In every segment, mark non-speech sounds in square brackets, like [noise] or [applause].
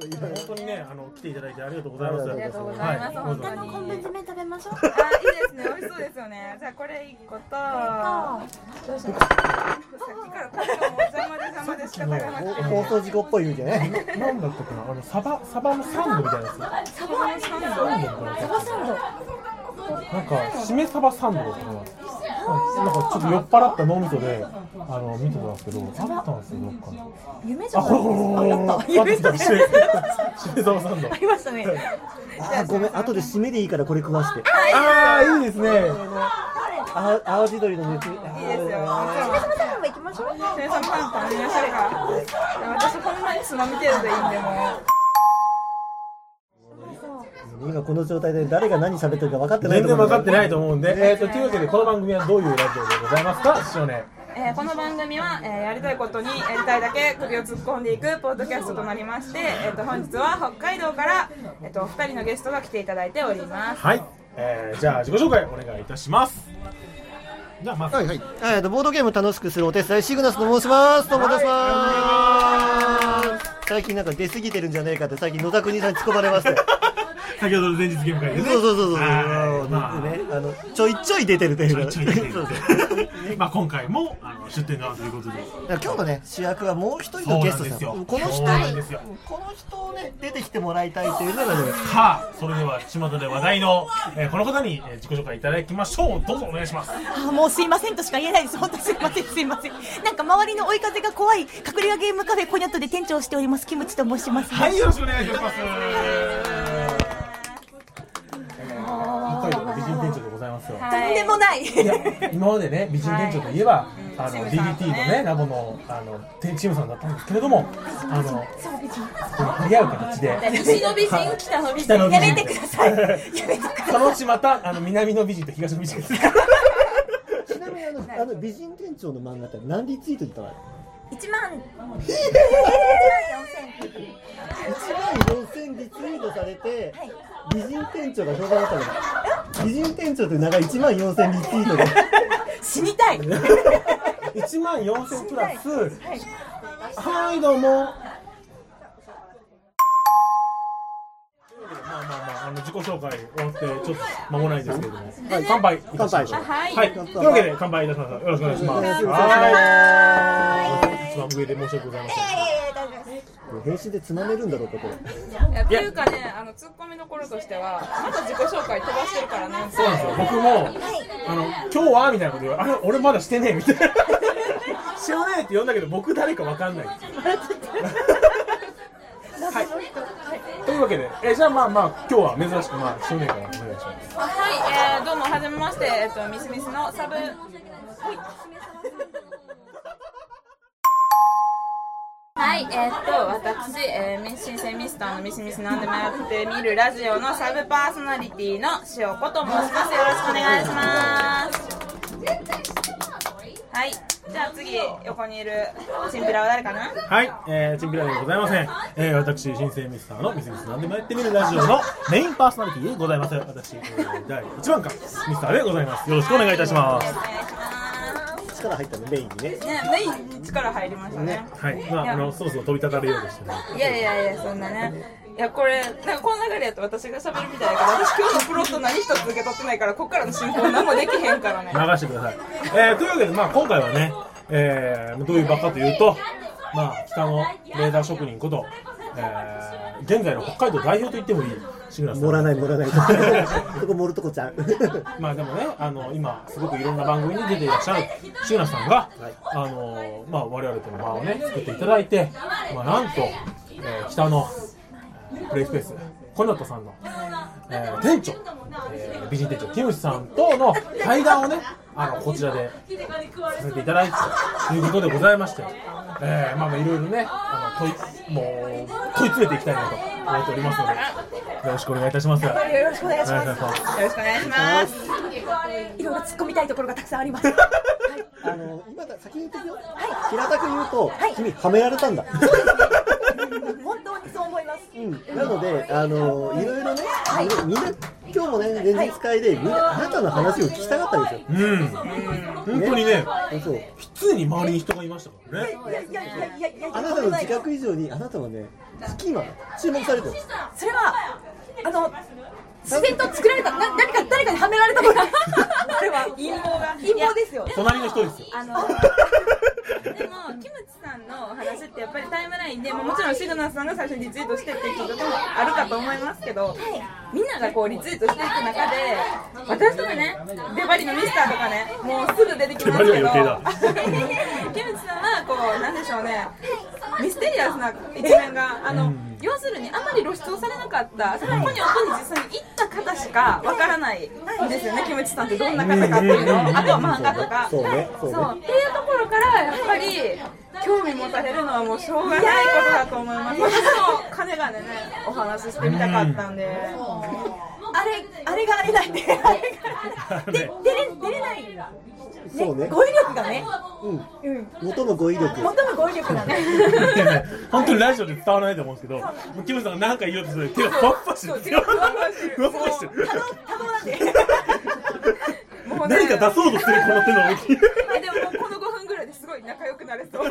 本当にね、あの来ていただいてありがとうございます。ありがとうございますは本当にコンベンツ麺食べましょう。あ、いいですね。美味しそうですよね。じゃあこれ一個と、どうしよう。さっきから東京も邪魔で邪魔で仕方がなくて。放送事故っぽいみたい。ななんだったかな、あのサバサバのサンドみたいなやつ。サバのサンド。サバサンド。なんかしめサバサンドだったかな。なんかちょっと酔っ払った脳みそであの見てたんですけど、あったんですよどっか夢じゃない。あ夢ったしめしめサバサンド。ありましたね。あーごめん、後で締めでいいからこれ食わして。ああいいですね。あ青地鶏の熱。いいいいですよ。も行きましょう。シメサバサンド食べましょうか。私ほんまにつまみ程度でいいんでもう。今この状態で誰が何喋ってるか分かってない全然分かってないとと思うんで、えっとというわけでこの番組はどういうラジオでございますか、師匠ね。えーこの番組は、えーやりたいことにやりたいだけ首を突っ込んでいくポッドキャストとなりまして、えー、と本日は北海道から、えー、と2人のゲストが来ていただいておりますはい、えー、じゃあ自己紹介お願いいたします。じゃあまず、はいはい。えっとボードゲーム楽しくするお手伝いシグナスと申します。どうもですます。最近なんか出過ぎてるんじゃねえかって最近野田国さんに突っ込まれまして。先ほどの前日ゲーム会でね。そうそうそうそう。はいまあね、あのちょいちょい出てるというか。ちょいちょい出てるまあ今回もあの出店があるということで。今日のね主役はもう一人のゲストさんですよこの人この人をね出てきてもらいたいというのがねさあ、それでは巷で話題の、えーこの方に、えー自己紹介いただきましょう。どうぞお願いします。あもうすいませんとしか言えないです。本当すいません、すいません。なんか周りの追い風が怖い隠れ家ゲームカフェコニャットで店長をしておりますキムチと申します。はい、よろしくお願いします。店長でござい。とんでもない。今までね美人店長といえば、あのチムさん DDT のねラボのあの店チームさんだったんですけれどもあのそう美人。この張り合う形で西の美人北の美人北の美人やめてください。やめてください。そのうちまたあの南の美人と東の美人がちなみにあのあの美人店長の漫画って何リツイートしたの？一万。1万4000リツイートされて美人店長が評判だったの。美人店長という名が1万4000リツイートで。死にたい。[laughs] 1万4000プラス。はいどうも。まあまあまあ、あの自己紹介終わってちょっと間もないですけれども、はい、乾杯いたしましょう。乾杯。はい、というわけで乾杯いたしましょうよろしくお願いします。はい一番上で申し訳ございません。編集でつまめるんだろうかこれ。いやっていうかねあのツッコミどころとしてはまだ自己紹介飛ばしてるからね。そうなんですよ。僕もあの今日はみたいなこと言うあれ俺まだしてねえみたいな。知らないって呼んだけど僕誰かわかんない。はい。というわけでえじゃあまあまあ今日は珍しくまあ少年からお願いします。はい、えー、どうもはじめまして。えっ、とミスミスのサブ。はい、えー、っと私、えー、新鮮ミスターのミスミスなんでもやってみるラジオのサブパーソナリティの塩子と申しますよろしくお願いしますはいじゃあ次横にいるチンピラは誰かな？はい、えー、チンピラではございません。えー、私、新生ミスターのミスミスなんでもやってみるラジオのメインパーソナリティでございます。私、えー、第1番か、ミスターでございます。よろしくお願いいたします。力入ったのメインにねね、メインに力入りましたね。はい、まあ、あの、そろそろ飛び立たれようでしたね。いやいやいや、そんなね。いや、これ、なんかこの流れやと私が喋るみたいだから、私今日のプロット何一つ受け取ってないから、こっからの進行何もできへんからね。流してください。えー、というわけで、まあ、今回はね、えー、どういう場かというと、まあ、北のレーダー職人こと、えー、現在の北海道代表と言ってもいい。盛らない盛らない。そ [laughs] こ盛るとこちゃう。[laughs] まあでもね、あの今すごくいろんな番組に出ていらっしゃる志村さんが、あのまあ我々との場をね作っていただいて、まあなんと、えー北の、えープレイスペースコナトさんの、えー店長、えー美人店長キムシさんとの対談をね、あのこちらでさせていただいてということでございまして、[laughs] えーまあまあいろいろね、あの問いもう問い詰めていきたいなと思っておりますので、よろしくお願いいたします。よよろしくお願いします。よろしくお願いします。いろいろ突っ込みたいところがたくさんあります。[laughs] あの今だ先に言ってくよ、平たく言うと、君はめられたんだ。本当にそう思います。うん、なので、あのいろいろね、みんな、今日もね、前日会で、みんな、あなたの話を聞きたかったんですよ。うん。本当にね。そう。常に周りに人がいましたからね。いやいやいやいやいやあなたの自覚以上にあなたはねスキーマン注目されてるそれはあの自然と作られたな何か誰かにはめられたもの。[laughs] これは。陰謀が。陰謀ですよ。隣の人ですよ。あのでもキムチさんの話ってやっぱりタイムラインでもうもちろんシグナスさんが最初にリツイートしてっていうこともあるかと思いますけど、みんながこうリツイートしていく中で私とかねデバリのミスターとかねもうすぐ出てきますけど [laughs] キムチさんはこうなんでしょうねミステリアスな一面があの、要するにあまり露出をされなかった。その子に音に実際に行った方しかわからないんですよね。キムチさんってどんな方かっていうの。をあとは漫画とか。そうね。そうっていうところからやっぱり興味持たれるのはもうしょうがないことだと思います。私も金がねお話ししてみたかったんで。あれあれがあれだって。あれが [laughs] で出れ出れないそうね。語彙力がね。うん。うん。元の語彙力。最も語彙力がね。[laughs] 本当にラジオで伝わらないと思うんですけどもうキムさんが何か言おうとすると手がふわっふわしてる。んですよふわっふわしてる。多動多動なんで [laughs] もうね。何か出そうとするこの手の動き。あでももうこの5分ぐらいですごい仲良くなれそう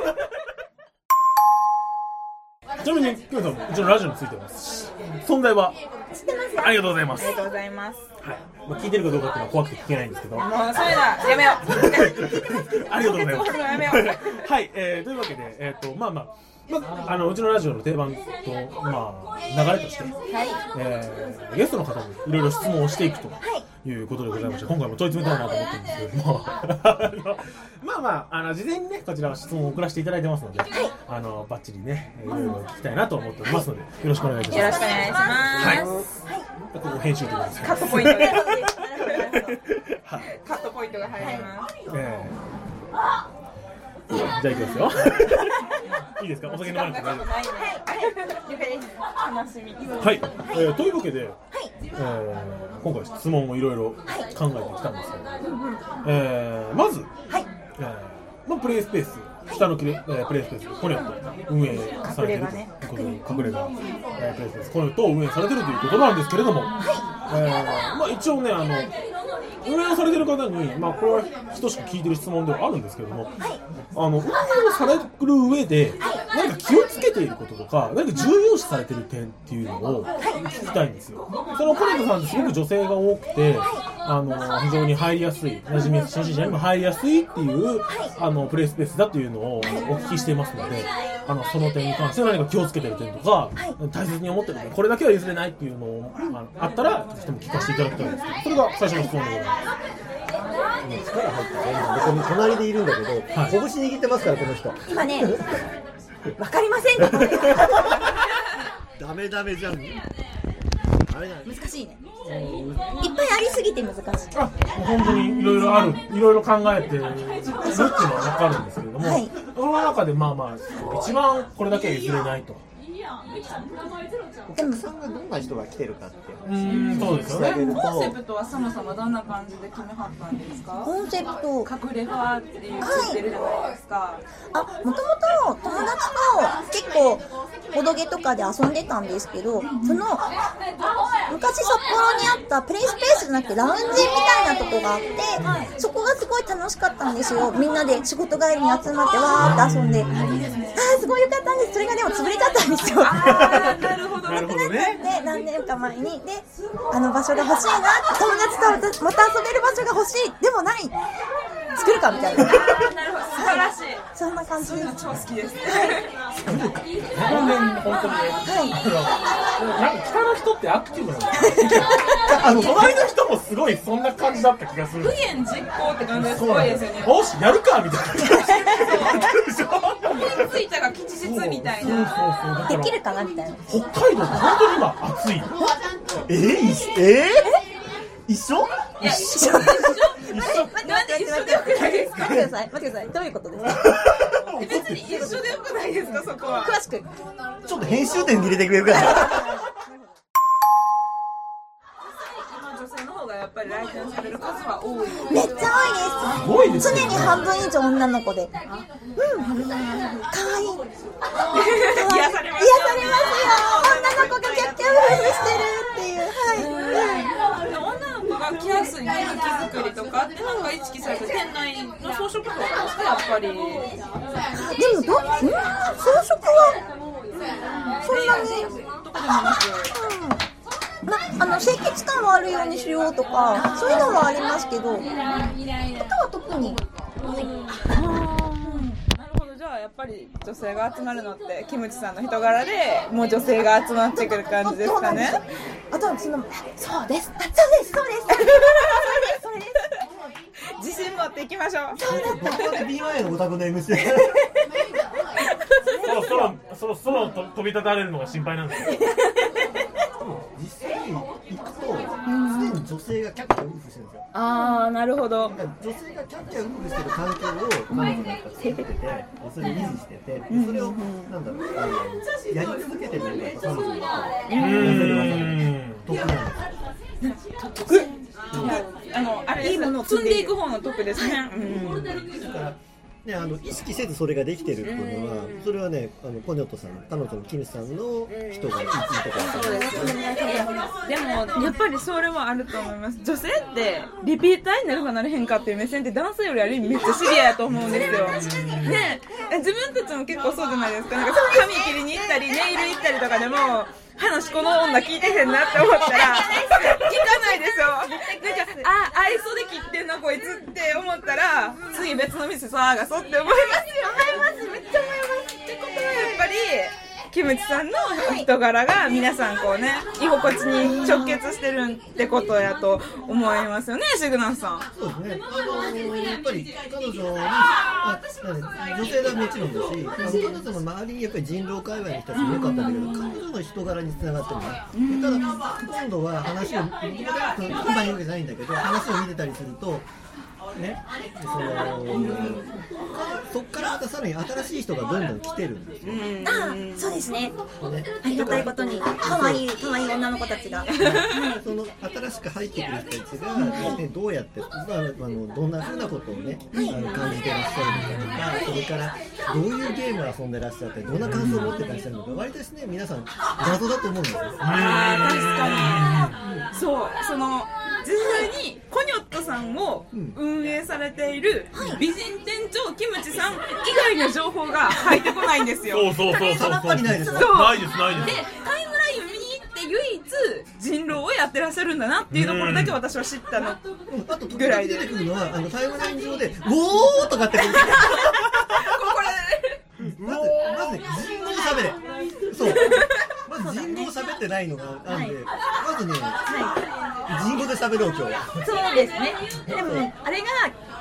ちなみにキムさんもうちのラジオについてます。存在は？ありがとうございます。ありがとうございます。はい。まあ聞いてるかどうかっていうのは怖くて聞けないんですけど。もうそういうのはやめよう。[laughs] ありがとうございます。[laughs] やめよう。はい、えー、というわけで、えっ、と、まあまあ、まあ、あのうちのラジオの定番と、まあ、流れとして、えーゲストの方にいろいろ質問をしていくとい。うことでございまして、今回も問い詰めたいなと思ってるんですけれども、[laughs] まあまあ、あの事前にね、こちらは質問を送らせていただいてますので、あのバッチリね、いろいろ聞きたいなと思っておりますので、よろしくお願いいたしよろます。しくお願いします、はい。ここ編集ということでカットポイントが [laughs] はい。カットポイントが入ります。えーじゃあ行きますよ。[laughs] いいですか？お酒飲まなくて大丈夫です楽しみはい、えーというわけで、えー今回質問をいろいろ考えてきたんですけど、えーまず、はい。えーまあ、プレイスペース下のキレ、えープレイスペースコネット運営されてるということで隠れ家、えープレイスペースコネットを運営されてるということなんですけれども、えーまあ、一応ねあの運営をされてる方に、まあ、これは等しく聞いてる質問ではあるんですけれども、あの運営をされる上で、何か気をつけていることとか、何か重要視されてる点っていうのを聞きたいんですよ。そのコネさんってすごく女性が多くて、あの非常に入りやすい、馴染みやすい、初心者にも入りやすいっていう、あのプレイスペースだというのをお聞きしていますので、あのその点に関して何か気をつけてる点とか、大切に思ってる点、これだけは譲れないっていうのをあのあったら、ぜひとも聞かせていただきたいんですけど、それが最初の質問でございます。力入ったね。今ここに隣でいるんだけど、はい。拳握ってますからこの人。今ねわかりません。かダメダメじゃん。難しいね。いっぱいありすぎて難しい。あ本当にいろいろある、いろいろ考えてるっていうのは分かるんですけれども、はい。その中でまあまあ、一番これだけは譲れないと。お客さんがどんな人が来てるかってうーん、そうですよね。るコンセプトはそもそもどんな感じで決めはったんですか？コンセプト。隠れ派っていうついてるじゃないですか、あもともと友達と結構ボドゲとかで遊んでたんですけどその昔札幌にあったプレイスペースじゃなくてラウンジみたいなとこがあってそこがすごい楽しかったんですよ。みんなで仕事帰りに集まってわーって遊んで。あーすごい良かったんです。それがでも潰れちゃったんですよあーなるほど。なるほどね。で何年か前にであの場所が欲しいな友達とまた遊べる場所が欲しい。でもない作るかみたいな。なるほど。素晴らしい。そんな感じです。超好きです本当に、本当にね、なんか北の人ってアクティブなんですよ。あの、隣の人もすごいそんな感じだった気がする。無限実行って感じがすごいですよね。よし、やるかみたいな。ついたが吉日みたいな。できるかなみたいな。北海道本当に今暑い。え？ー、いしえ？ー、一緒？一緒待って待って待って待って待って待ってください待ってくださいどう。いう。ことですか別に一緒でよくないですかそこは詳しくちょっと編集点に入れてくれるかな女性の方がやっぱり来店される数は多いめっちゃすごいですよ多いです常に半分以上女の子でう。ん可愛い癒されます癒されますよ女の子がキャッキャウフフしてるっていう。はい、女の子が来やすい雰囲気作りとかってなんかが意識されて店内の装飾とかですか？やっぱり。でもど、うん、装飾は、そんなに、どこでもなくうん。ま、あの、清潔感はあるようにしようとか、そういうのはありますけど、あとは特に、なるほどじゃあやっぱり女性が集まるのってキムチさんの人柄でもう女性が集まってくる感じですかね。あとはその、そうです、あそうです、そうです、そうです。自信持っていきましょう。どこまで BY のオタクの MC そろそろそろそろと飛び立たれるのが心配なんですよ実際に行くと常に女性がキャッキャウルフしてるんですよ。ああなるほど。女性がキャッキャウルフしてる環境を彼女がやっぱ作っててそれで維持しててそれをなんだろうあのやり続けてるのが彼女のうーん得なんですあのあれですいいものを積んでいく方の得ですね、うんだからね、あの意識せずそれができてるっていうのは、それはね、あのコニョットさん、彼女のキムさんの人がいいところだと思います。でもやっぱりそれはあると思います。女性ってリピーターになるかなれへんかっていう目線って男性よりある意味めっちゃシビアやと思うんですよ。ね。え自分たちも結構そうじゃないですか。なんか髪切りに行ったりネイル行ったりとかでも話この女聞いてへんなって思ったら聞かないでしょなんかあ愛想で切ってんなこいつって思ったら次別の店探そうって思いますよ。思います。めっちゃ思います。ってことはやっぱりキムチさんの人柄が皆さんこうね居心地に直結してるってことやと思いますよねシグナスさん。そうですね、あのやっぱり彼女に、あ女性はもちろんだし、彼女の周りにやっぱり人狼界隈の人たちも良かったんだけど、彼女の人柄につながってる。ね、ただ、今度は話を、僕が今言うわけじゃないんだけど、話を見てたりすると、ね、そのそっからまたさらに新しい人がどんどん来てるんですよ。あ、そうですね。ねありがたいことに、可愛い可愛い女の子たちが。[laughs] その新しく入ってくる人たちが、ね、どうやって、まあ、あのどんなふうなことをね、あの感じてらっしゃるのかとか、それからどういうゲームを遊んでらっしゃって、どんな感想を持ってらっしゃるのか、割とですね、皆さん謎だと思うんですよ。あー確かにそうその実際にコニョットさんを運営されている美人店長キムチさん以外の情報が入ってこないんですよ。そうそうそうそうやっぱりないですないですないでですタイムラインを見に行って唯一人狼をやってらっしゃるんだなっていうところだけ私は知ったのあと、時々出てくるのは、あのタイムライン上で、ウォーとかってくる。[laughs] これまず、まずね、人語を喋れ。[laughs] そう。人語を喋ってないのがあるんで、まずね、人語で喋ろう、今日は。そうですね。でも、あれが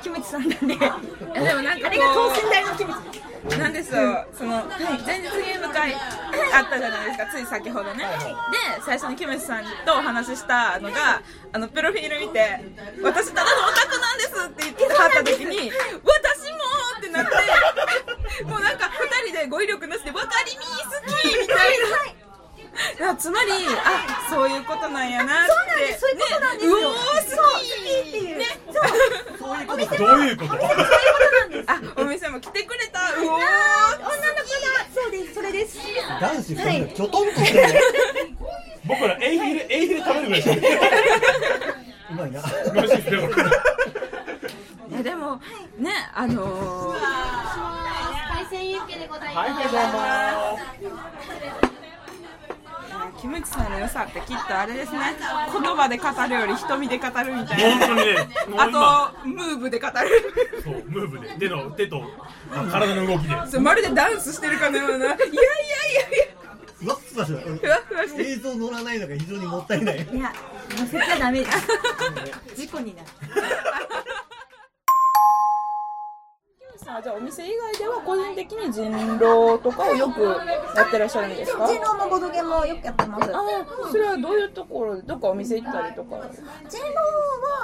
キムチさんなんで、あ。でもなんかこうれが等身大のキムチ。なんですよ、その前日ゲーム会あったじゃないですか、つい先ほどね。で、最初にキムチさんとお話ししたのが、あのプロフィール見て、私ただのオタクなんですって言ってはった時に、私もってなって、もうなんか二人で語彙力なしで、わかりみ好きみたいな。いやつまり、あ、そういうことなんやなって。そうなんですそういうことなんですよね、うおー、好きっていうね。そういうことどういうこと？あ、お店も来てくれた。うおー。女の子だ。そうです、それです。男子二人がきょとんとしてる。僕らエイヒルエイヒル食べるぐらいしかうまいな。美味しいでいやでもねあのー、海鮮ユッケでございはいます。どうもキムチさんの良さってきっとあれですね。[laughs] 言葉で語るより瞳で語るみたいな。本当にねもう今。あとムーブで語る。そうムーブで。手の手とあ体の動きで。そうまるでダンスしてるかのような。いやいやいやいや。ふわっふわしふわふわしてる。映像乗らないのが非常にもったいない。いや、乗せちゃダメです。事故になる。さあじゃあお店以外では個人的に人狼とかをよくやってらっしゃるんですか？人狼もボドゲもよくやってます。あそれはどういうところでどっかお店行ったりとか？人狼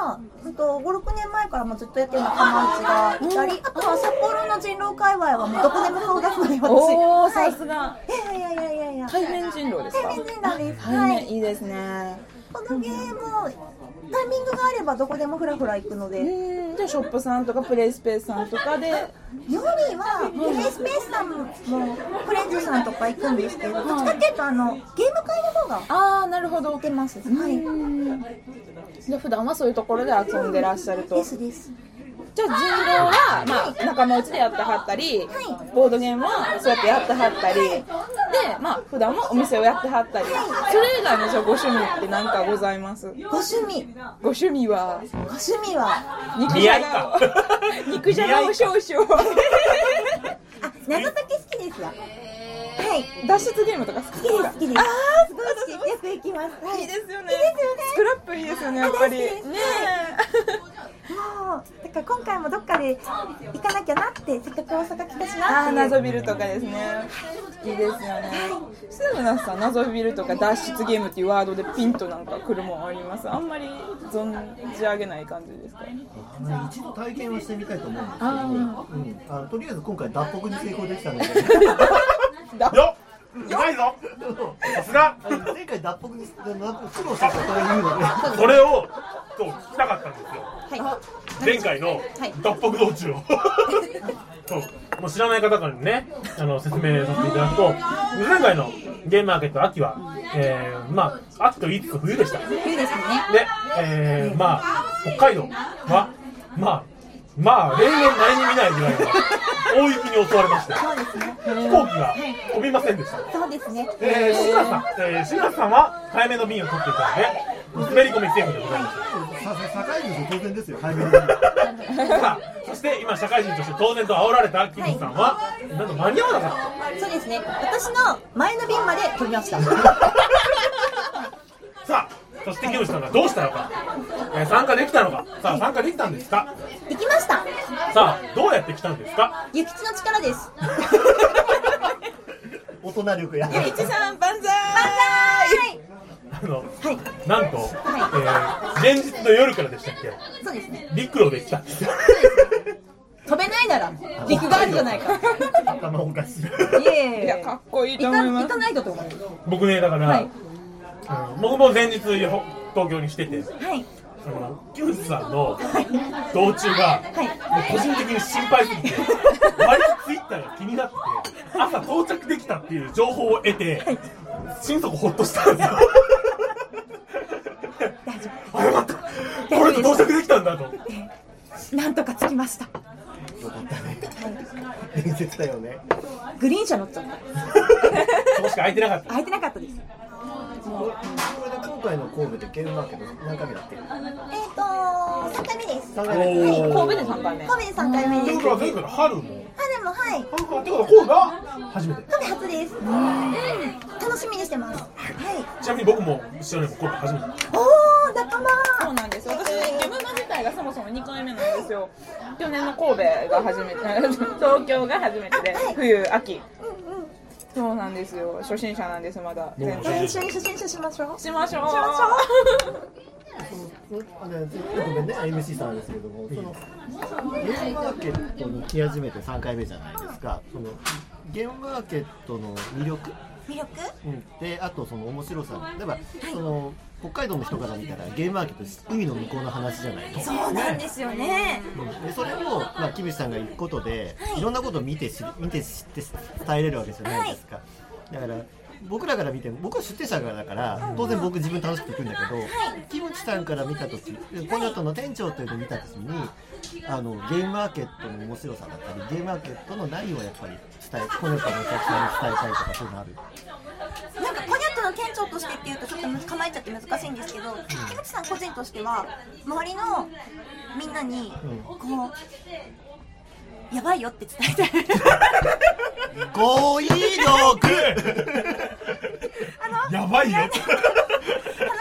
は、うんと、5、6年前からもずっとやってる仲間内がいたり、あとは札幌の人狼界隈はもうどこでも顔出すので、私。おおはいさすがいやいやいやいやいや。対面人狼ですか？対面人狼です。対はい。面いいですねボドゲも、タイミングがあればどこでもフラフラ行くので、じゃあショップさんとかプレイスペースさんとかで。りは、プレイスペースさんも、フレンズさんとか行くんですけど、どっちかっていうと、あの、ゲーム会の方が。ああなるほど。行ってます。はい。じゃあ普段はそういうところで遊んでらっしゃると。ですです。じゃあ人狼は、まあ、仲間内でやってはったり、ボードゲームはそうやってやってはったりでまあ普段もお店をやってはったり。それ以外のじゃあご趣味って何かございます？ご趣味。ご趣味は？ご趣味は。肉じゃがを。か肉じゃがを少々。あ謎解き好きですよはい。脱出ゲームとか好きですか？好きです好きですあすごい。好きよく行きますはい。いいですよね。いいですよねスクラップいいですよねやっぱり。ね。もうだから今回もどっかで行かなきゃなってせっかく大阪来たしなあーっていう。謎ビルとかですね。いいですよね。すぐなさん謎ビルとか脱出ゲームっていうワードでピンとなんか来るもんあります？あんまり存じ上げない感じですか？一度体験はしてみたいと思うんですけど、あうん、あのとりあえず今回脱北に成功できたので [laughs] よっ。うまいぞ。さすが。前回脱北に苦労したことを言うので。それをと聞きたかったんですよ。は前回の脱北道中を。[laughs] そうもう知らない方からねあの説明させていただくと前回のゲームマーケット秋は、えー、まあ秋と言いつつ冬でした。い冬ですよね。で、えー、まあ北海道はまあまあ例年何に見ないぐらいの大雪に襲われましてそうですね。飛行機が飛びませんでした。そうですね。えー、志村さん、えー、志村さんは早めの便を取っていたので滑り込みセーフでございます。さ社会人と当然ですよ早めに。言うさあそして今社会人として当然と煽られたキムさんは、なんと間に合わなかっそうですね。私の前の便まで飛びましたた。さあそしてキムさんがどうしたのか、えー参加できたのか？さあ参加できたんですか？行きました。さあどうやって来たんですか？諭吉の力です。[laughs] 大人力や。ゆきちさん万歳！はいあのはい。なんと、えー前日の夜からでしたっけ？そうですね。陸路で来たんですよ。[laughs] 飛べないなら陸があるじゃないか頭 [laughs] おかしい。いえいえ。いやかっこいいと思います。行かないとと思う。僕ねだから、はいうん。僕も前日東京にしてて。はい。あのキムさんの道中が、はい。もう個人的に心配すぎて割とツイッターが気になって朝到着できたっていう情報を得て、心底ほっとしたんですよ。大丈あよかった。これで到着できたんだと。夫なんとか着きました。伝説だよね。グリーン車乗っちゃった。そこしか空いてなかった。空いてなかったですこれで今回の神戸でゲームマーケット何回目だってえっ、ー、と3回目です。3回目神戸で3回目。神戸で3回目です。僕は前回の春も。あでもはい。ってことは神戸が初めて。神戸初です。うん。楽しみにしてます。はい。ちなみに僕も一緒にも神戸初めて。おお仲間。そうなんです。私ゲームマ自体がそもそも2回目なんですよ。去年の神戸が初めて [laughs] 東京が初めてで冬秋。うんうんそうなんですよ。初心者なんですまだ。全然一緒に写真写しましょう。しましょう。しましょあのごめんね MC さんですけどもそのゲームマーケットに来始めて3回目じゃないですか。そのゲームマーケットの魅力、魅力？うん、であとその面白さ。例えばその北海道の人から見たらゲームマーケット海の向こうの話じゃない。とそうなんですよね。でそれを、まあ、キムシさんが行くことで、い、ろんなことを見て見て知って伝えれるわけじゃないですか、だから僕らから見ても僕は出店者だから当然僕自分楽しく行くんだけど、キムチさんから見た時コニョットの店長というのを見た時にあのゲームマーケットの面白さだったりゲームマーケットの何をやっぱり伝えコニョットのお客さんに伝えたいとかそういうのあるなんかコニャットの店長としてっていうとちょっと構えちゃって難しいんですけどキムチさん個人としては周りのみんなにうん。こうやばいよって伝えたい語彙力。やばいよ。楽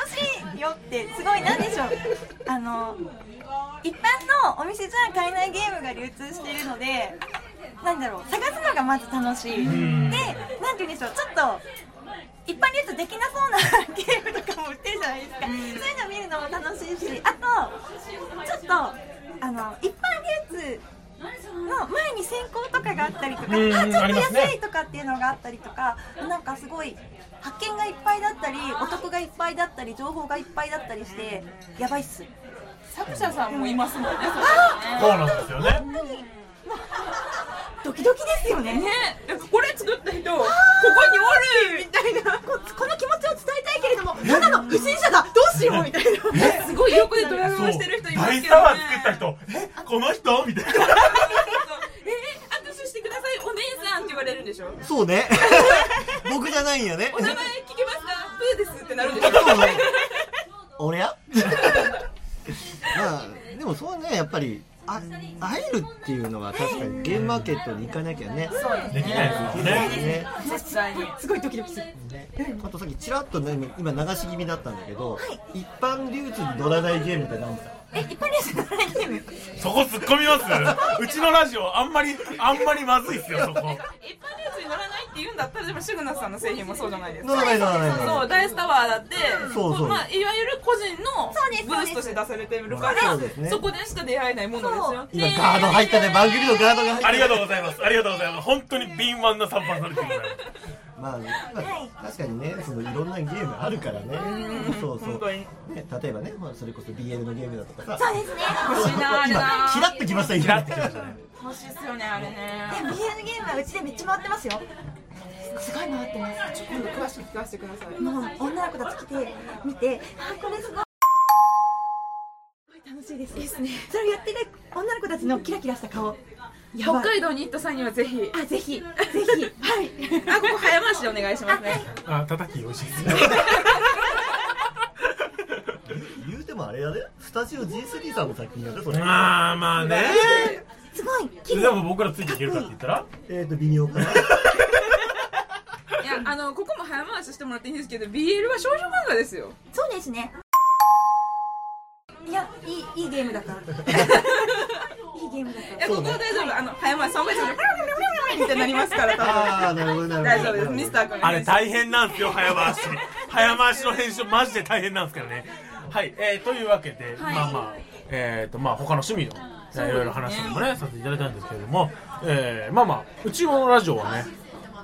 しいよってすごいなんでしょう。あの一般のお店じゃ買えないゲームが流通しているのでなんだろう探すのがまず楽しい。でん。なんて言うんでしょうちょっと一般に言うとできなそうなゲームとかも売ってるじゃないですか、そういうの見るのも楽しいしあとちょっとあの一般流通の前に先行とかがあったりとか、うんあちょっと安いとかっていうのがあったりとかなんかすごい発見がいっぱいだったりお得がいっぱいだったり情報がいっぱいだったりしてやばいっす。作者さんもいますもんねそうなんですよねドキドキですよね。ね。なんかこれ作った人ここにおるみたいな。ここの気持ちを伝えたいけれどもただの不審者だ。どうしようみたいな。すごい横でドラムをしてる人います大けどねサワー作った人。えここの人？みたいな。えー、握手してください。お姉さんって言われるんでしょ？そうね。僕じゃないんやね。お名前聞けますか？プーですってなるんでしょ？俺や？[laughs] まあでもそうねやっぱりあ会えるっていうのは確かにゲームマーケットに行かなきゃね。できないですよね。ね。実際にすごいドキドキする。あとさっきちらっとね今流し気味だったんだけど、一般流通に乗らないゲームって何ですか？え一般ニュースのライゲーム？そこ突っ込みますうちのラジオあんまりあんまりまずいっすよそこ。一般ニュースに乗らないって言うんだったらでもシグナスさんの製品もそうじゃないですか。そうダイスタワーだってそうそう。まあ、いわゆる個人のそうです。ブースとして出されてるからそうですね。そこでしか出会えないものですよ。今ガード入ったね。番組のガードが入ったありがとうございます。ありがとうございます。本当に敏腕なサンパンされてるまあ、まあ確かにねそのいろんなゲームあるからね。そうそう。本当に。ね、例えばね、まあ、それこそ BL のゲームだとかさ。そうですね欲しいなあれキラッときましたキラッてきましたね。欲しいっすよねあれね。で BL ゲームはうちでめっちゃ回ってますよすごい回ってます今度詳しく聞かせてください。もう女の子たち来て見てあこれすごい。楽しいです。ですね。それをやってる女の子たちのキラキラした顔。北海道に行った際にはぜひ。あぜひ。ぜひ。はい。あここ早回しでお願いしますね。あ叩き美味しいですね。言うてもあれやで。スタジオ G3 さんの作品やでそれ。まあまあね。すごい。綺で麗も僕らついていけるかって言ったら？えっ、ー、と微妙かな。いやあのここも早回ししてもらっていいんですけど BL は少女漫画ですよ。そうですね。いやいいいいゲームだから。[laughs] いいゲームだから。いやここは大丈夫。あの早回し3倍速でみたいになりますからああなるほどなるほど大丈夫ですミスター君あれ大変なんですよ早回し早回しの編集マジで大変なんですけどねはい、えー、というわけで、はいまあまあえっ、とまあ他の趣味のえーいろいろ話もねさせていただいたんですけれども、えーまあまあうちのラジオはね、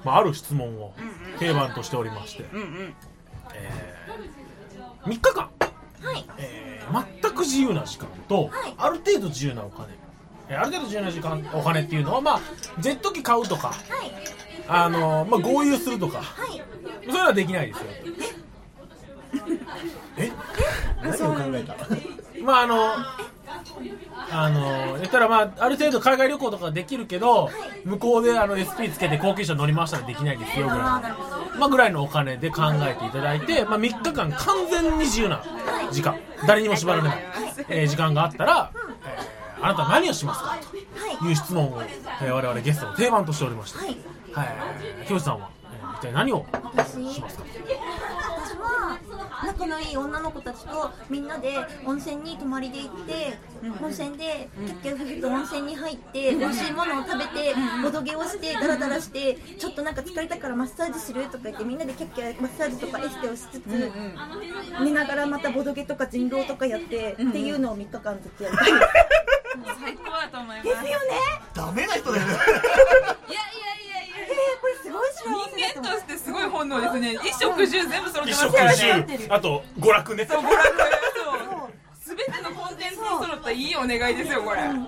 まあ、ある質問を定番としておりまして、うんうん。え3日間、はい。えー全く自由な時間と、はい。ある程度自由なお金。えーある程度自由な時間お金っていうのはまあジェット機買うとかはい。あのまあ合流するとかはい。そういうのはできないですよえ？何を考えた？まああのあの言ったらまあある程度海外旅行とかできるけど向こうであの SP つけて高級車乗り回したらできないですよぐらいまあぐらいのお金で考えていただいて、まあ、3日間完全に自由な時間。誰にも縛られない、えー時間があったら、えーあなたは何をしますか？はいという質問を、えー我々ゲストの定番としておりまして。はい。はい。清さんは、えー一体何を私しますか？仲のいい女の子たちとみんなで温泉に泊まりで行って、温泉で結局夫婦と温泉に入って、美味しいものを食べて、ボドゲをしてダラダラしてちょっとなんか疲れたからマッサージするとか言ってみんなでキャッキャマッサージとかエステをしつつ、寝ながらまたボドゲとか人狼とかやって、っていうのを3日間ずつやりたいです最高だと思います。ですよね。[laughs] ダメな人だよね。いやいやいやいや。えー、これすごい本能ですね衣食住全部揃ってますから住。あと娯楽ね。そう娯楽そう。[laughs] 全てのコンテンツに揃ったいいお願いですよこれ。ね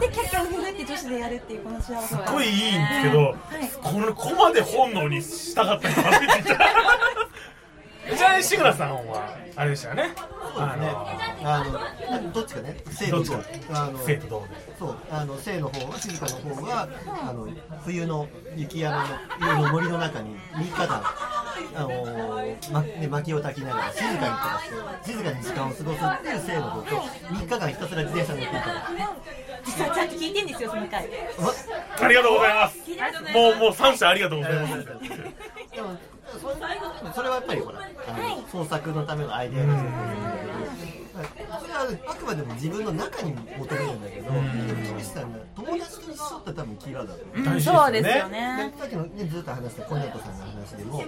でキャッキャって女子でやるっていうこの幸せすっごいいいんですけど、このこまで本能に従ったの初めて聞いた [laughs] ちなみに志村さんはあれでしたよねあね。のあのどっちかね。生とどっちあの生と同でそう。あの生の方は静香の方はあの冬の雪山の冬の森の中に3日間あのまね、薪を焚きながら静かに暮らして静かに時間を過ごすっていう生の方と3日間ひたすら自転車に乗っていたら実はちゃんと聞いてんですよその回。ありがとうございます。もうもう三者ありがとうございます。[laughs] でもそれそれはやっぱりほらあの創作のためのアイデアですよねそれはあくまでも自分の中に求めるんだけどキムチさんが友達と一緒って多分キーワードだと思う。そうですよでね。さっきの、ね、ずっと話したコネットさんの話でも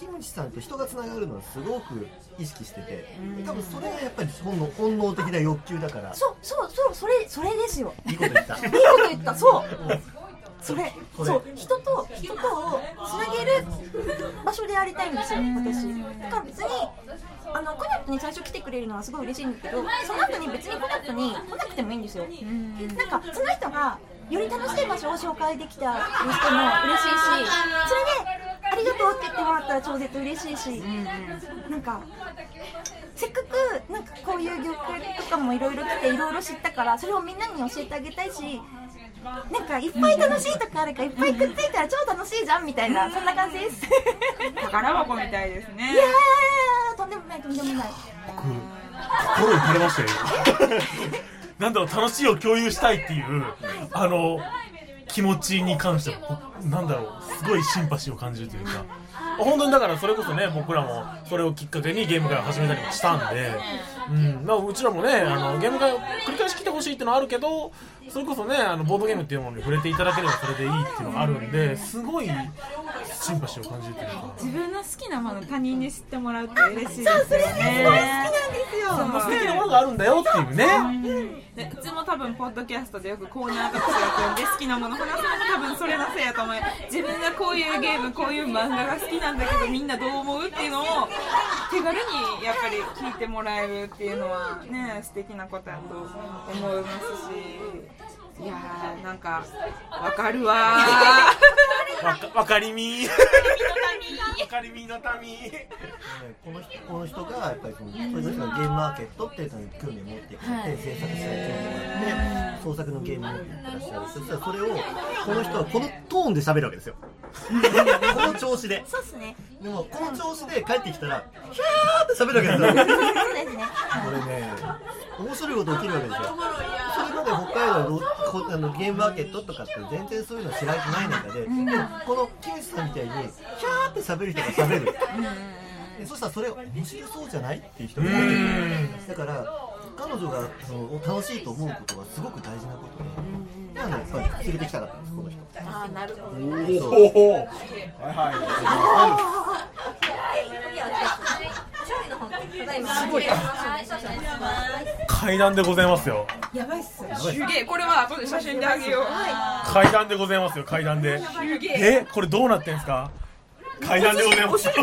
キムチさんと人がつながるのはすごく意識してて多分それがやっぱり本能本能的な欲求だから。そうそうそうそれそれですよ。いいこと言った。いいこと言ったそうそれそれ。そう人と人とをつなげる場所でありたいんですよ私。だから別にあのコナットに最初来てくれるのはすごい嬉しいんだけどその後に別にコナットに来なくてもいいんですよ。なんかその人がより楽しい場所を紹介できたりしても嬉しいしそれでありりがとうって言ってもらったら超絶嬉しいし、なんかせっかくなんかこういう業界とかもいろいろ来ていろいろ知ったからそれをみんなに教えてあげたいしなんかいっぱい楽しいとこあるからいっぱいくっついたら超楽しいじゃんみたいなそんな感じです。宝箱みたいですね。いやーとんでもないとんでもない。心打たれましたよ。なんだろう楽しいを共有したいっていうあの気持ちに関してはなんだろうすごいシンパシーを感じるというか。本当にだからそれこそね僕らもそれをきっかけにゲーム会を始めたりもしたんで、うん。まあ、うちらもねあのゲーム会を繰り返し来てほしいっていうのはあるけどそれこそねあのボードゲームっていうものに触れていただければそれでいいっていうのがあるんですごいシンパシーを感じるというか。自分の好きなもの他人に知ってもらうって嬉しいですよね。それねすごい好きなんですよ。そう素敵なものがあるんだよっていうね。でうちも多分ポッドキャストでよくコーナーとかやってるんで好きなもの話すのも多分それのせいやと思う。自分がこういうゲームこういう漫画が好きなんだけどみんなどう思うっていうのを手軽にやっぱり聞いてもらえるっていうのはね素敵なことだと思いますしいやーなんかわかるわー。[laughs] わかわかりみわかりみの民。この人この人がやっぱりそのその人がゲームマーケットっていうのに興味を持ってくれて、制作者に興味があって創作のゲームを持ってらっしゃる。そしたらそれをこの人はこのトーンで喋るわけですよ。[laughs] この調子で。そうっすね。でもこの調子で帰ってきたらヒャーって喋るわけですよねこれね面白いこと起きるわけですよ。それまで北海道のこあのゲームマーケットとかって全然そういうの知られてない中で、でもこのキムチさんみたいにヒャーって喋る人が喋る。でそしたらそれ面白そうじゃないっていう人が出てくるだから彼女がその楽しいと思うことはすごく大事なことで、なのでやっぱり連れてきたかったんですこの人。あーなるほど。おおはいは [laughs] すごいい階段でございますよ。やばいっすすげえこれは後で写真であげよう。階段でございますよ階段で。え。これどうなってんすか？階段でございます。よ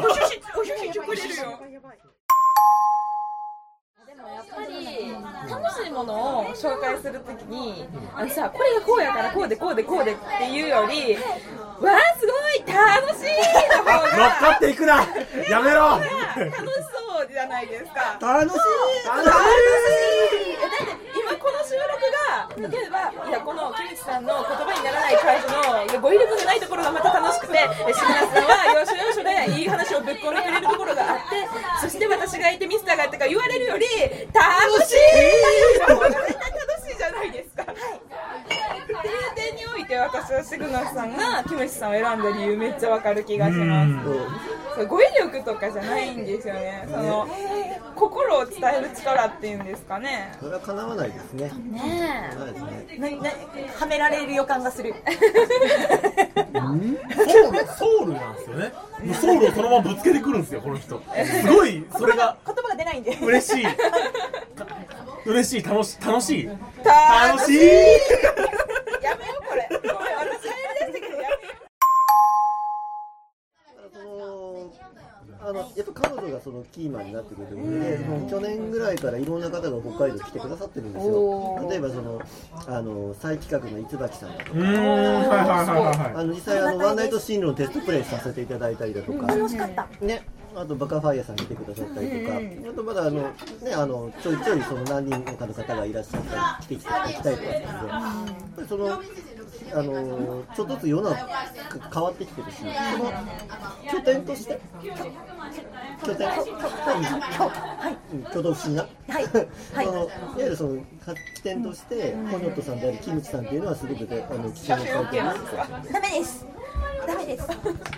楽しいものを紹介するときにあのさこれがこうやからこうでこうでこうでっていうよりわあすごい楽しいの方乗っがかっていくな。やめろ。楽しそうじゃないですか。楽しい。楽しい。えだって今この収録が例えばいやこの木内さんの言葉にならない感じのいや語彙力がないところがまた楽しくてえ志村さんは要所要所でいい話をぶっ込んでくれるところがあってそして私がいてミスターがいてか言われるより楽しいしいじゃないですか。っていう点において私はシグナスさんがキムチさんを選んだ理由めっちゃわかる気がします。そう語彙力とかじゃないんですよね。その心を伝える力っていうんですかね。それは叶わないですね。ねそうですねえ。ななはめられる予感がする。ソウルソウルなんですよね。ソウルをそのままぶつけてくるんですよこの人。すごいそれが言葉が出ないんで。嬉しい嬉しい楽しい楽しい。楽楽しい。やめようこれ。ごめん私がやりだしたけどやめよそのあのやっぱ彼女がそのキーマンになってくれてるので、その去年ぐらいからいろんな方が北海道来てくださってるんですよ。例えばそのあの再企画の逸垣さんだとか、うーん。はいはいはいはいあの実際あのワンナイトシーンのテストプレイさせていただいたりだとか、楽しかった。ね。あとバカファイヤーさん来てくださったりとか、あとまだあのねあのちょいちょいその何人かの方がいらっしゃったり来てきたりとかしたんで、やっぱりそのあのちょっとずつ世の中変わってきてるし、その拠点として拠点？うん挙動不審な、はいそのいわゆるその起点？としてコニョットさんでありキムチさんっていうのはすごくであの注目されてるんですよ。ダメですダメです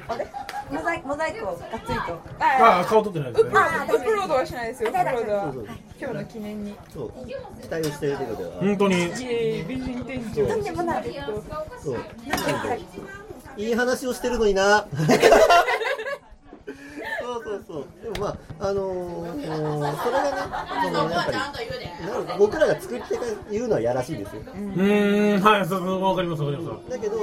あれ？モザイクモザイクをがっつりとああ顔撮ってないですねアップロードはしないですよ。アップロードは今日の記念に。そう期待をしているということでは。本当に美人店長。とんでもないそう。なんでいい話をしてるのにな。そうそうそう。でもまああのー、それがね、そのやっぱりなんか僕らが作って言うのはやらしいですよ。うーんはいそうそうわかりますわかりますだけど。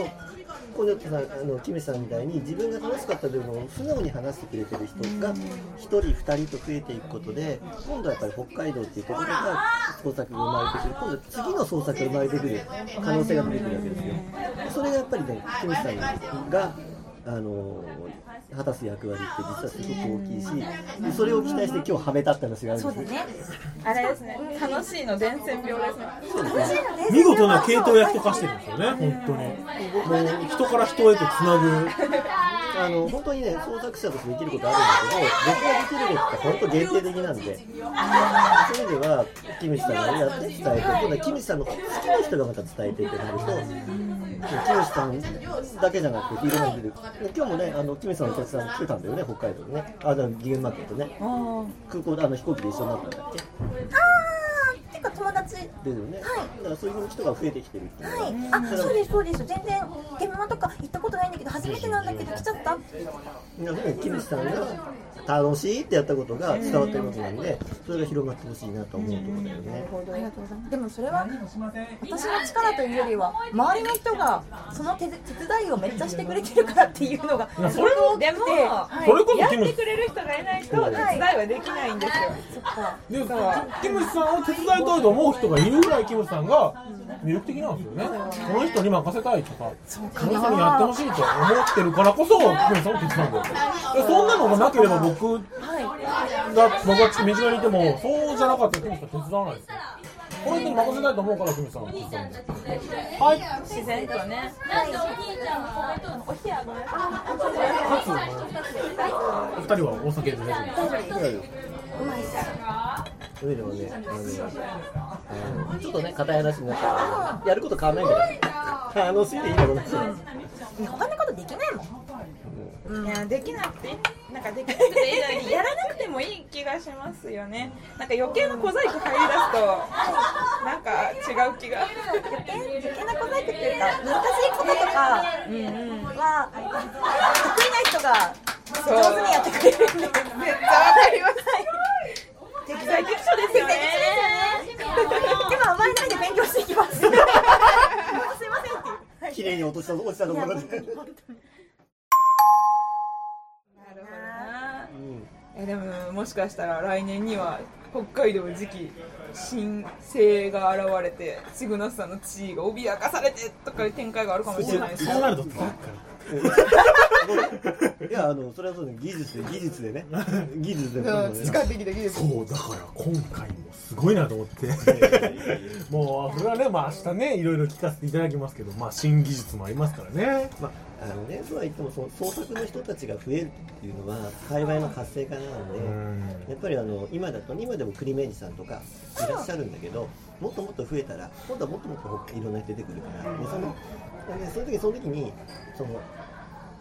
コニョットさん、あのキムさんみたいに自分が楽しかった部分を素直に話してくれてる人が1人2人と増えていくことで今度はやっぱり北海道っていうところが創作が生まれてくる。今度は次の創作が生まれてくる可能性が出てくるわけですよ。それがやっぱりねキムさんがあの果たす役割って実はすごく大きいしでそれを期待して今日はめたって話があるんですね。あれですね。楽しいの伝染病ですね。楽しいのね。見事な系統役と化してるんですよね。本当に。もう人から人へとつなぐ。あの本当にね創作者としてできることあるんだけど僕ができることって本当限定的なんで。そういう意味ではキムチさんがやって伝えて今度はキムチさんの好きな人がまた伝えてってなるとキムチさんだけじゃなくていろんな人で。今日もねあのキムチさんのお客さん来てたんだよね北海道にね。あのギゲンマーケットね。空港であの飛行機で一緒になったんだっけ？あーてか友達ですよね、だからそういう人が増えてきてるっていうのははい、あ、そうです、そうです。全然、現場とか行ったことないんだけど、初めてなんだけど、来ちゃった？いやでもキムチさんが楽しいってやったことが伝わってることなんで、それが広がってほしいなと思うところだよね。ありがとうございます。でも、それは、私の力というよりは、周りの人が、その手手伝いをめっちゃしてくれてるからっていうのが。いやそれもでも、それこそやってくれる人がいないと手伝いはできないんですよそっか。でキムチさんを手伝いたいと思う人がいるぐらいキムチさんが魅力的なんですよね。この人に任せたいとかこの人にやってほしいと思ってるからこそキムチさんを手伝うんだそんなのがなければ僕が僕が身近にいてもそうじゃなかったらキムチさん手伝わないですよ。この人に任せたいと思うからキムチさんはい。自然とね。お部屋ごめん。かつお二人はお酒で大丈夫ですか？うまいっす。それでもね、あのちょっとね、硬い話になっちゃうけど、やること変わんな。いん。だから、楽しいでいいだろうな。他のことできないもん。いやできなくてなん。かできなくていいのにやらなくてもいい気がしますよねなん。か余計な小細工入り出すとなん。か違う気が余計余計なことっていうか、難しいこととかうん。うん。は、得意な人が上手にやってくれるん。で。めっちゃわかります適材適所ですよねでも甘えないで勉強していきます。すいませんっていう。綺麗に落とした落ちたところで。なるほどなうんえでももしかしたら来年には北海道次期新星が現れてシグナスさんの地位が脅かされてとかいう展開があるかもしれないですそうなると辛いや、あの、それはそうね、技術で、技術でね。技術で。うん使ってきた技術そうだから今回もすごいなと思ってもうそれはねまあ明日ねいろいろ聞かせていただきますけどまあ新技術もありますからねまあ、あのね、そうは言っても、その創作の人たちが増えるっていうのは、界隈の活性化なので。やっぱりあの今だと今でも栗明治さんとかいらっしゃるんだけどもっともっと増えたら今度はもっともっといろんな人出てくるからでそのでその時その時にそのやっ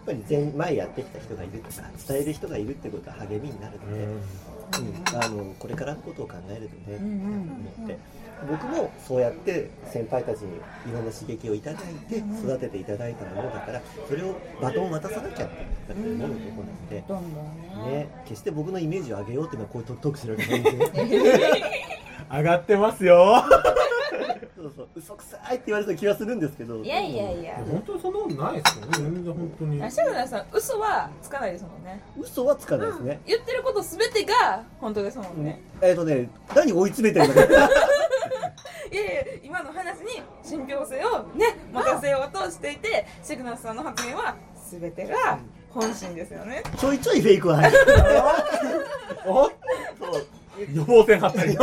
ぱり前前やってきた人がいるとか伝える人がいるってことは励みになるので、うん、あのこれからのことを考えるとね、思って。僕もそうやって先輩たちにいろんな刺激をいただいて育てていただいたものだからそれをバトンを渡さなきゃって思うとこなんで。ね。ね、決して僕のイメージを上げようっていうのはこういうトークするわけないんで [laughs] 上がってますよそうそう。嘘くさいって言われそうな気はするんですけど。いやいやいや。本当にそんなことないですよね。全然本当に。シグナスさん嘘はつかないですもんね。嘘はつかないですね、言ってることすべてが本当ですもんね、えっ、とね何追い詰めてるんだろういやいや今の話に信憑性をね持たせようとしていてシグナスさんの発言は全てが本心ですよね。ちょいちょいフェイクは入る。おそう予防線張ったり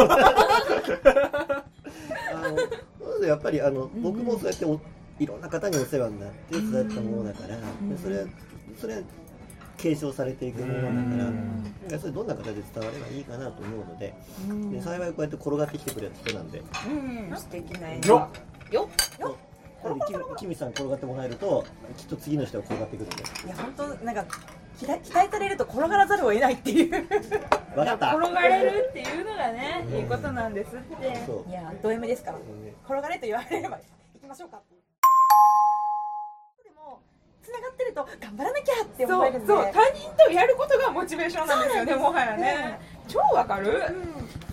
やっぱりあの僕もそうやっておいろんな方にお世話になって育ったものだから、でそれはそれは継承されていくものだから、それどんな形で伝わればいいかなと思うので,、で幸いこうやって転がってきてくれた人なんで。うん。素敵な演よよそうなのでキムさんに転がってもらえるときっと次の人が転がってくるんで。いや、本当なんか、期待期待されると転がらざるを得ないっていう。[laughs] 分かった。転がれるっていうのがねいいことなんですって。いや、ド M ですから。転がれと言われれば、行きましょうか。でも、繋がってると、頑張らなきゃってそう思えるんで。そう他人とやることがモチベーションなんですよねもはやね。超わかる？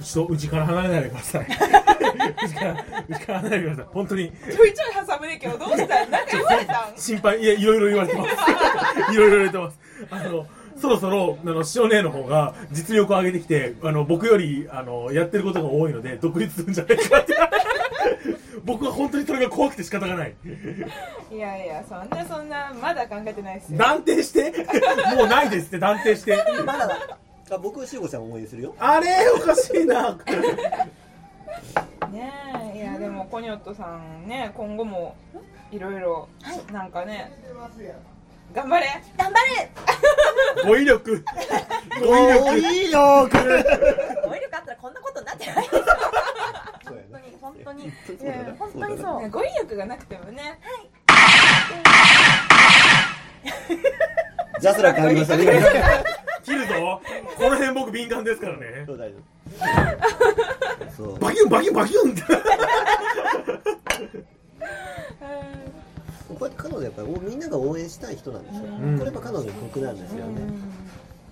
一度うちから離れないでください。[laughs] うちからうちから離れてください。本当に。ちょいちょい挟むねんけどどうしたん？か言われたん？心配。いやいろいろ言われてます。いろいろ言われてますあのそろそろあの塩姉の方が実力を上げてきてあの僕よりあのやってることが多いので独立するんじゃないかって。[laughs] 僕は本当にそれが怖くて仕方がない。いやいやそんなそんなまだ考えてないですよ。断定して？[laughs] もうないですって断定して。まだだ。ったあ僕しごちゃん応援するよ。あれおかしいな。ねえいやでもコニョットさんね今後もいろいろなんかね頑張れ。頑張れ。語彙力。語彙力。語彙力。あったらこんなことになってない本当に本当に本当に。そうね。語彙力がなくてもね。[laughs] ジャスラック入りましたね。[laughs] 切るぞ。この辺僕敏感ですからね。そう大丈夫そうバキュンバキュンバキュンって [laughs] こうやって彼女やっぱりみんなが応援したい人なんですよ、ん。これやっぱ彼女の得なんですよね、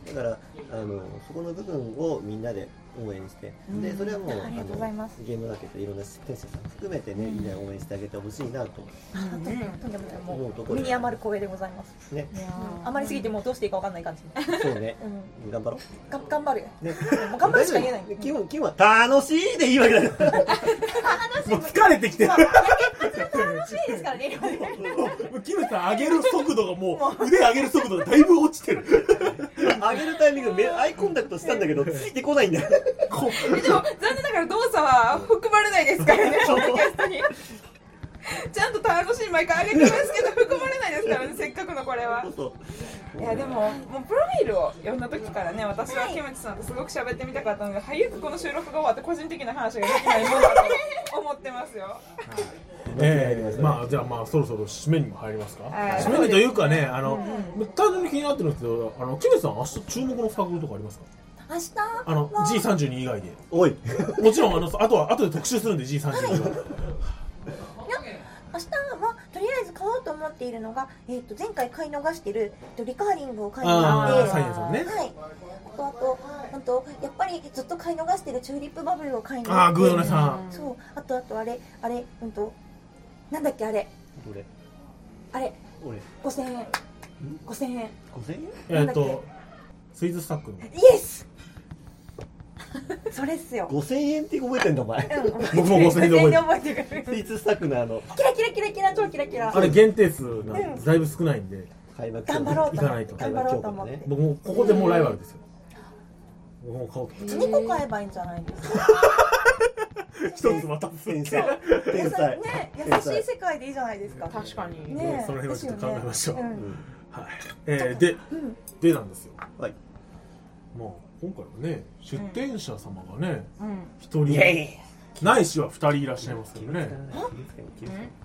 だからあのそこの部分をみんなで応援して、でそれはもうありがとうございます。のゲームマーケットいろんな出店者さん含めてね、みんなで応援してあげてほしいなととんでもない。も思うところう身に余る光栄でございます。ね。あまりすぎてもうどうしていいかわかんない感じ。そうね、頑張ろが頑張るね。もう頑張るしか言えない。基本基本は楽しいでいいわけだからもう疲れてきてる楽しいですからねもうキムさん上げる速度がもう腕上げる速度がだいぶ落ちてる上げるタイミング目アイコンタクトしたんだけどついてこないんだよでも残念ながら動作は含まれないですからねポッドキャストにちゃんと楽しい毎回上げてますけど含まれないですからねせっかくのこれはそうそういやでももうプロフィールを読んだ時からね私はキムチさんとすごく喋ってみたかったので早くこの収録が終わって個人的な話ができないもんだと思ってますよ。えー、まあじゃあまあそろそろ締めにも入りますか？はい。締めにというかねあの、単純に気になってるんですけどあのキムさん明日注目のサークルとかありますか？明日？あのは G32 以外で。おい。もちろんあのあとは後で特集するんで G32 以外いや明日はうと思っているのが、えー、と前回買い逃してるとリカーリングを買いに行あってーサイエンさんね。はい。あとあとあとやっぱりずっと買い逃してるチューリップバブルを買いに行ああってグードネさん。そう。あとあとあれあれうんとなんだっけあれ。俺あれ俺。5000円。5000円。5000円？えっ、とスイーツスタックの。イエス [laughs] それっすよ。5000円って覚えてんだお前。うん。僕も5000円で覚えてる。スイーツスタッフのあの。キラキラキラキラ超キラキラ。あれ限定数がだいぶ少ないんで。開幕頑張ろうと思って。行かないと。頑張ろうと思って。僕もここでもうライバルですよ。僕も買おうと思って。2個買えばいいんじゃないですか。[laughs] 一つ渡す天才。天才ね優しい世界でいいじゃないですか。確かに。ね。その辺はちょっと考えましょう。ですよねはい。えー、で、でなんですよ。はい。まあ今回はね出店者様がねうん。一、人ないしは二人いらっしゃいますけどね。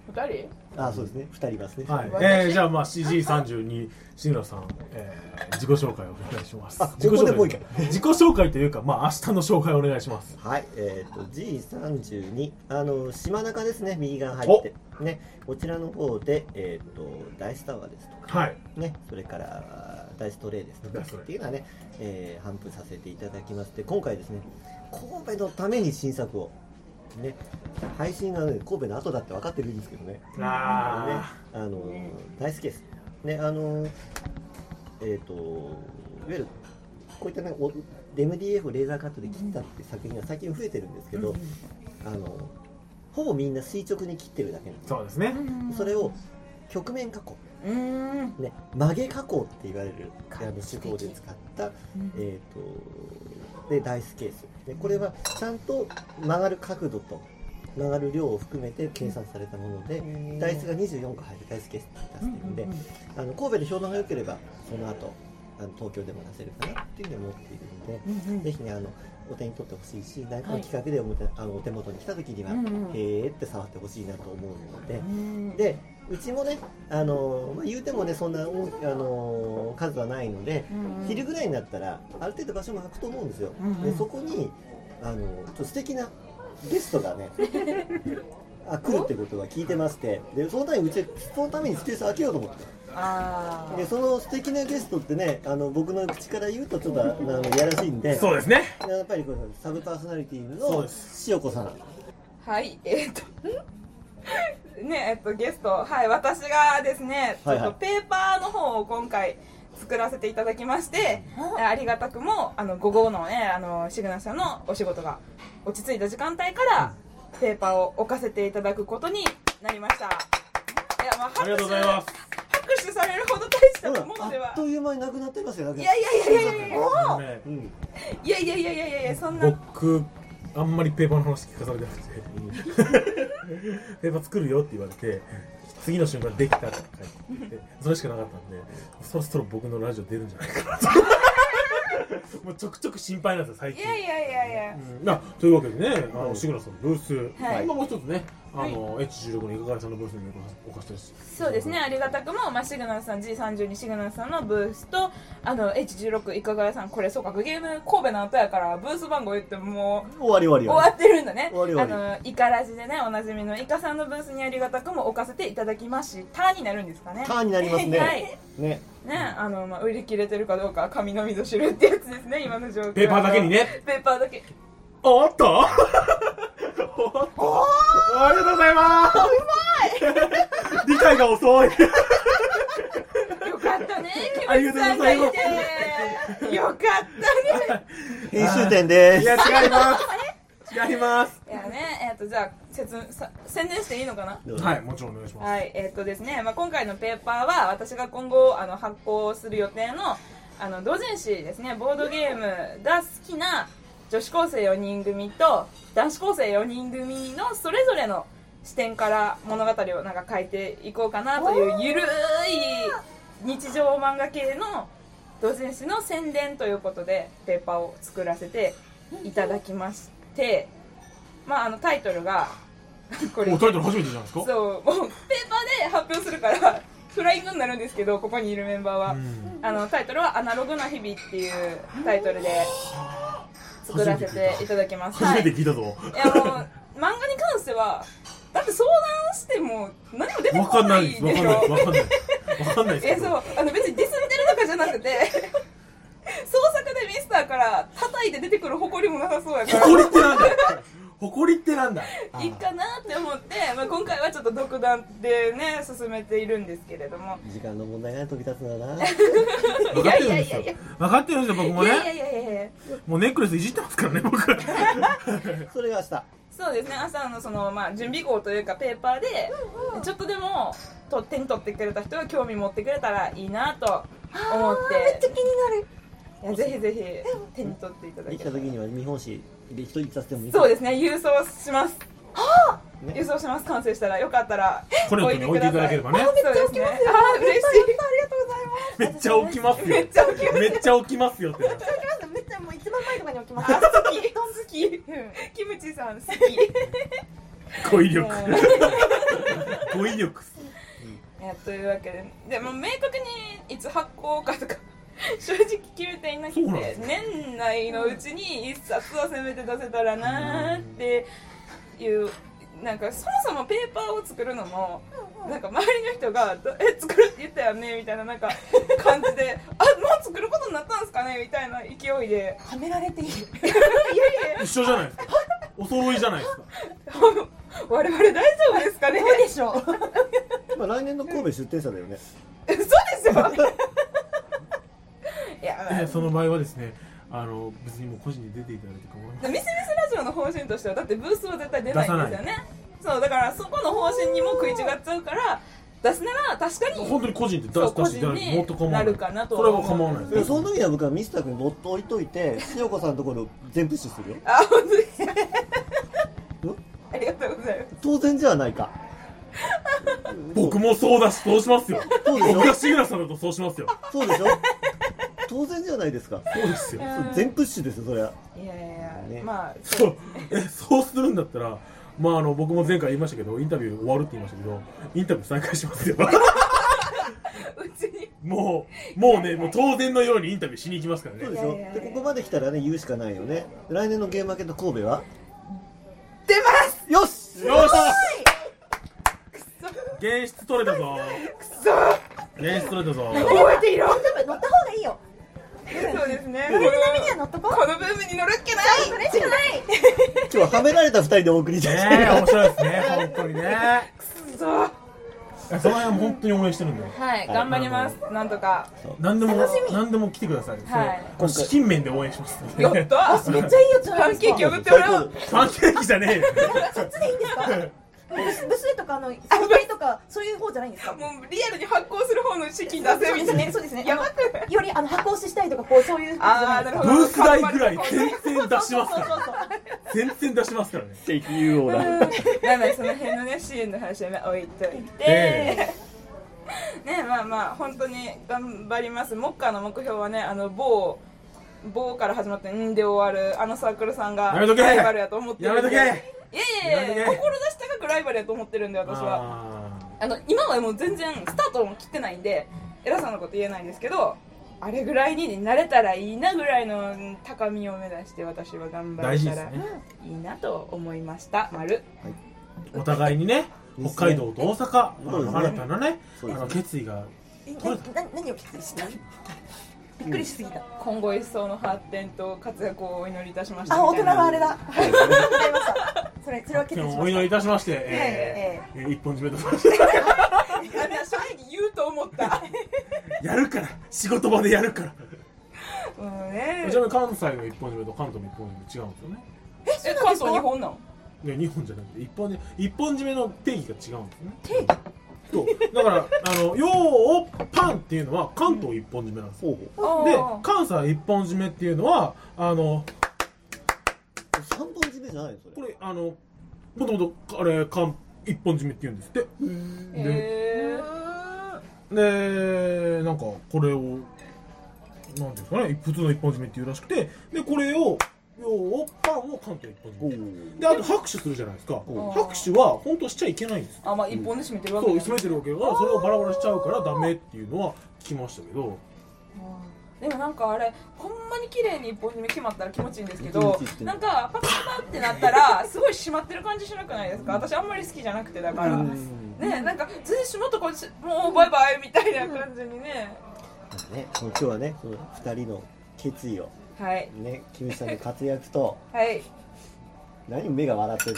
二人？あそうですね。2人いますね。はい、えー、じゃあまあ CG32 志村さん、えー、自己紹介をお願いします。あ自己紹介ここでもう一回自己紹介というかまあ明日の紹介をお願いします。はい、えっ、と G32 あの島中ですね。右側入って。ね。こちらの方でえっ、とダイスタワーですとか。はい。ね。それからダイストレイですとかっていうのはね、えー、頒布させていただきまして今回ですね神戸のために新作をね配信がね神戸の後だって分かってるんですけどね。あね、あの大好きです。ね、あのえっ、といわゆるこういったね、お MDF をレーザーカットで切ったって作品が最近増えてるんですけど、あのほぼみんな垂直に切ってるだけなんです。そうですね。それを曲面加工、うんね、曲げ加工って言われるあの手法で使った、えっ、とでダイスケース。でこれはちゃんと曲がる角度と曲がる量を含めて計算されたもので、ダイスが24個入るダイスケースって出してるんで、あの神戸で評判が良ければその後あの東京でも出せるかなっていうふうに思っているので、ぜひねあのお手に取ってほしいし何かの企画でおもて、あのお手元に来た時には、へーって触ってほしいなと思うので、でうちもねあの、まあ、言うてもねそんな大あの数はないので、昼ぐらいになったらある程度場所も空くと思うんですよ、でそこにあのちょっと素敵なゲストがね [laughs] あ来るってことは聞いてましてでそのためにうちそのためにスペース空けようと思って。あでその素敵なゲストってねあの僕の口から言うとちょっとあのいやらしいんでそうですね。やっぱりこのサブパーソナリティそうのです。塩子さん。あはいえっ、と [laughs] ねえっとゲスト。はい私がですねちょはい。はいっとペーパーの方を今回作らせていただきまして、あ。りがたくもあの午後のねあのシグナさんのお仕事が落ち着いた時間帯からペーパーを置かせていただくことになりました。いやまあありがとうございます。拍手されるほど大したものでは。あっという間になくなってますよいやいやいやいやいやいやあのねうんいやいやいやいやいやいやそんな。僕あんまりペーパーの話聞かされてなくて。[laughs] ペーパー作るよって言われて次の瞬間できたって書いててそれしかなかったんでそろそろ僕のラジオ出るんじゃないかなともうちょくちょく心配なんですよ最近。いやいやいやいや。うん。あというわけでね、あの、シグナさんのブース、はい。今もう一つね、あの、H16 のいかがさんのブースにお貸してです。そうですね、ありがたくも、まあ、シグナルさん G32 シグナルさんのブースとあの H16 いかがやさんこれそうかゲーム神戸の後やからブース番号言ってももう終わり終わり終わってるんだね。終わり終わり。あのイカラジでねおなじみのイカさんのブースにありがたくも置かせていただきましたになるんですかね。ターンになりますね。[laughs] はい。ね。ねあの、まあ、売り切れてるかどうかは神のみぞ知るってやつですね今の状況ペーパーだけにね。ペーパーだけ。[laughs] おっとありがとうございます。うまい理解が遅い。よかったねキありがとうムチさんがいございます。てよかったね。編集点です。いや、違います。違います。いやね、えっ、と、じゃあ、説さ、宣伝していいのかな？はい、もちろんお願いします。はい、えっ、とですね、まあ、今回のペーパーは、私が今後、あの、発行する予定の、あの、同人誌ですね、ボードゲームが好きな女子高生4人組と、男子高生4人組のそれぞれの視点から物語をなんか書いていこうかなという、ゆるい日常漫画系の同人誌の宣伝ということで、ペーパーを作らせていただきまして、まあ、あの、タイトルが、これ。タイトル初めてじゃないですか？そうもうペーパーで発表するからフライングになるんですけどここにいるメンバーは、うん。あのタイトルは「アナログな日々」っていうタイトルで作らせていただきます。初めてはい、聞いたぞ。いやもう漫画に関してはだって相談しても何も出てこないいでしょ。わかんない。わかんない。で [laughs] そう。あの別にディスってるとかじゃなくて創作でミスターから叩いて出てくる誇りもなさそうやから。誇りってなんだ？よ。誇りってなんだ？いいかなってっと独断でね進めているんですけれども。時間の問題が飛び立つんだな。分かってるんですよ。分かってるんですよ、僕もいやいやね。いやいやいや。もうネックレスいじってますからね、僕。それが明日。そうですね朝のその、まあ、準備号というかペーパーでちょっとでもと手に取ってくれた人が興味持ってくれたらいいなと思って。めっちゃ気になる。いやぜひぜひ手に取っていただでけたらきた時には見本誌で一人させてもいいそうですね郵送しますね。郵送します。完成したらよかったらコレントに置いていただければね。そうですね。あー嬉しい。めっちゃ置きますよ。めっちゃ置きますめっちゃ置きますよって。めっちゃもう一番前とかに置きます。あ好き。好き。キムチさん好き。語彙力。語彙力。いやというわけででも明確にいつ発行かとか正直決めていなくて年内のうちに一冊はせめて出せたらなーっていうなんかそもそもペーパーを作るのもなんか周りの人が「え作るって言ったよね」みたいななんか [laughs] 感じで「あもう作ることになったんですかね」みたいな勢いではめられている。いやいや。一緒じゃないですか。お揃いじゃないですか。[laughs] 我々大丈夫ですかね？どうでしょう。[laughs] まあ来年の神戸出店者だよね。嘘でしょいやえーその場合はですね、あの、別にもう個人に出ていただいて構いませんミスミスラジオの方針としてはだってブースは絶対出ないんですよね。そうだからそこの方針にも食い違っちゃうから出すなら確かに本当に個人で出そうし出していただいてもっと構わない。かなとそれは構わないです。いやその時には僕はミスター君に乗って置いといて塩子さんのところ全プッシュするよ。あ本当ですん [laughs] ありがとうございます。当然じゃないか。僕もそうだしそうしますよ。そうでしょ？僕がシグナさんだとそうしますよ。そうでしょ？当然じゃないですか。そうですよ。全プッシュですよそれは。いやいやいや、ね。まあそう。えそうするんだったらまああの僕も前回言いましたけどインタビュー終わるって言いましたけどインタビュー再開しますよ。うちに。もうもうねもう当然のようにインタビューしに行きますからね。そうでしょでここまで来たらね言うしかないよね。来年のゲームマーケット神戸は？出ます！よし！よし現質取れたぞ。そ。現質取れたぞ。覚えていろ。乗った方がいいよそうですね。ノリノリには乗っとこう。このブームに乗るっけな。いそれしかない。今日ははめられた二人でお送りしねえ面白いですね本当にね。そ。うその辺は本当に応援してるんで。はい頑張ります。なんとか。何でも何でも来てください、はい。その資金面で応援します。やっためっちゃいいよじゃないですか。パンケーキを売ってもらおう。パンケーキじゃねえよ。そっちでいいんですか？ブスブスとかあの総会とかそういう方じゃないんですか？もうリアルに発行する方の資金出せみたいな。そうですねそうですね。やばくよりあの発行したりとかこうそういうあーなるほど。ブース代ぐらい全然出しますから全然出しますからね。石油王だなのでその辺のね支援の話はまあ置いといて、えねまあまあ本当に頑張ります。目下の目標はねあの某某から始まってんで終わるあのサークルさんがやめとけ。ライバルやと思ってるやめとけいやいやいや志高くライバルやと思ってるんで私は。ああの今はもう全然スタートも切ってないんで偉そうなこと言えないんですけどあれぐらいになれたらいいなぐらいの高みを目指して私は頑ー張れたらいいなと思いました。丸。お互いにね北海道と大阪、ね。新たなねね。の決意がえなな何を聞きした？びっくりしすぎた。今後一層の発展と活躍をお祈りいたしました。あ大人みたいな。はあれだ。はい。わかりましたそれそれは決今日お定しまし祈りいたしまして、ええーえー一本締めとしまして。あれは正直言うと思った。[laughs] やるから。仕事場でやるから。うんね。ちなみに関西の一本締めと関東の一本締め違うんですよね。え関東日本なの？いや日本じゃなくて一本一本締めの定義が違うんですね。定義？そう。だからあの「ようパン」っていうのは関東一本締めなんです。で関西一本締めっていうのはあのう三本締めじゃないのそれ。これあのもともとあれ関一本締めって言うんです。ってへでなんかこれをなんていうんですかね普通の一本締めっていうらしくてでこれをようパンを関東一本であと拍手するじゃないですか。お拍手は本当しちゃいけないんです。あまあ一本で締めてるわけそうね締めてるわけだからそれをバラバラしちゃうからダメっていうのは聞きましたけど。でもなんかあれほんまに綺麗に一本締め決まったら気持ちいいんですけどなんかパパパってなったらすごい締まってる感じしなくないですか？私あんまり好きじゃなくてだから。ねなんか全然締まった感じもうバイバイみたいな感じにね。ね今日はねその二人の決意をはい。ねキムチさんの活躍とはい。何目が笑ってる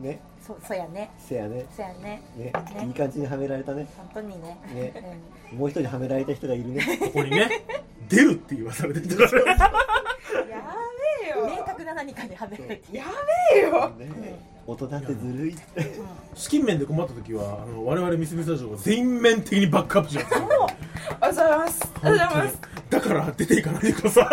の？ねそうそうやね。せやね。そうやね。ね。いい感じにはめられたね。本当にね。ね。もう一人はめられた人がいるね。ここにね出るって言わされてるからやべえよ。明確な何かにはめられてやべえよ。ね。大人ってずるい。って資金面で困った時はあの我々ミスミスラジオが全面的にバックアップします。よありがとうございます。ありがとうございます。だから出ていかないでくださ [laughs] もう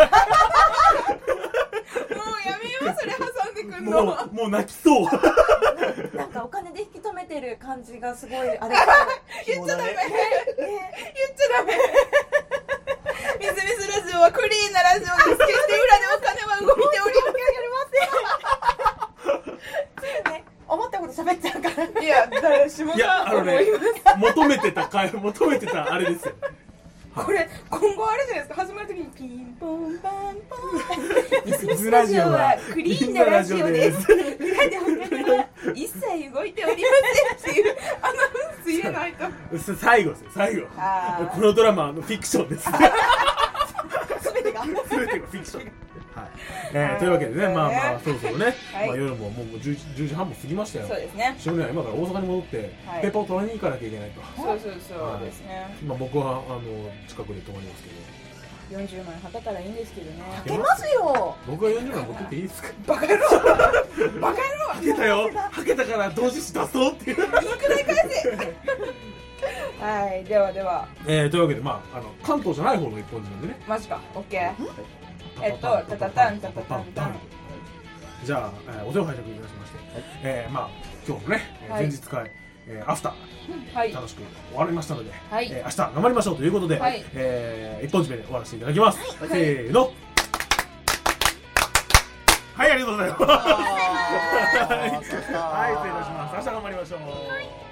やめようそれ。挟んでくいんの？もうもう泣きそう。[laughs] なんかお金で引き止めてる感じがすごいあれ。[laughs] 言っちゃダメ。言っちゃダメ。ミスミスラジオはクリーンなラジオです決して裏でお金は動いておりね。思ったこと喋っちゃうから。ませんいや誰しもいやあのねが思います求めてたか求めてたあれですよこれ今後あれじゃないですか。始まる時にピンポンパンポン。ミスミスミスラジオはクリーンなラジオです。裏でお金は一切動いておりませんっていうアナウンス入れないと最後ですよ最後。このドラマのフィクションです。[laughs] 全てが全てがフィクションはい。えーというわけでねまあまあそろそろね、はい。まあ、夜ももうもう 10, 10時半も過ぎましたよ。そうですね。しのりは今から大阪に戻って、はい。ペーパーを取りに行かなきゃいけないと、そうそうそうですね。まあ、僕はあの近くで泊まりますけど。40万はかたらいいんですけどね。出ますよ。僕は40万持ってっていいですか？バカ野郎。バカ野郎。はけたよ。はけたから同時視出そうっていう。はい。ではでは。えー、というわけでまああの関東じゃない方の一本締めでね。マジか。オッケーえっとタタタンタタタンタン。じゃあ、えー、お手を拝借いたしまして、えー、まあ今日もね、えーはい。前日会、えー、アフターはい。楽しく終わりましたので、はい。えー明日頑張りましょうということで、はい。えー、一本締めで終わらせていただきます、せーの。はいありがとうございます。はい。失礼いたします。明日頑張りましょう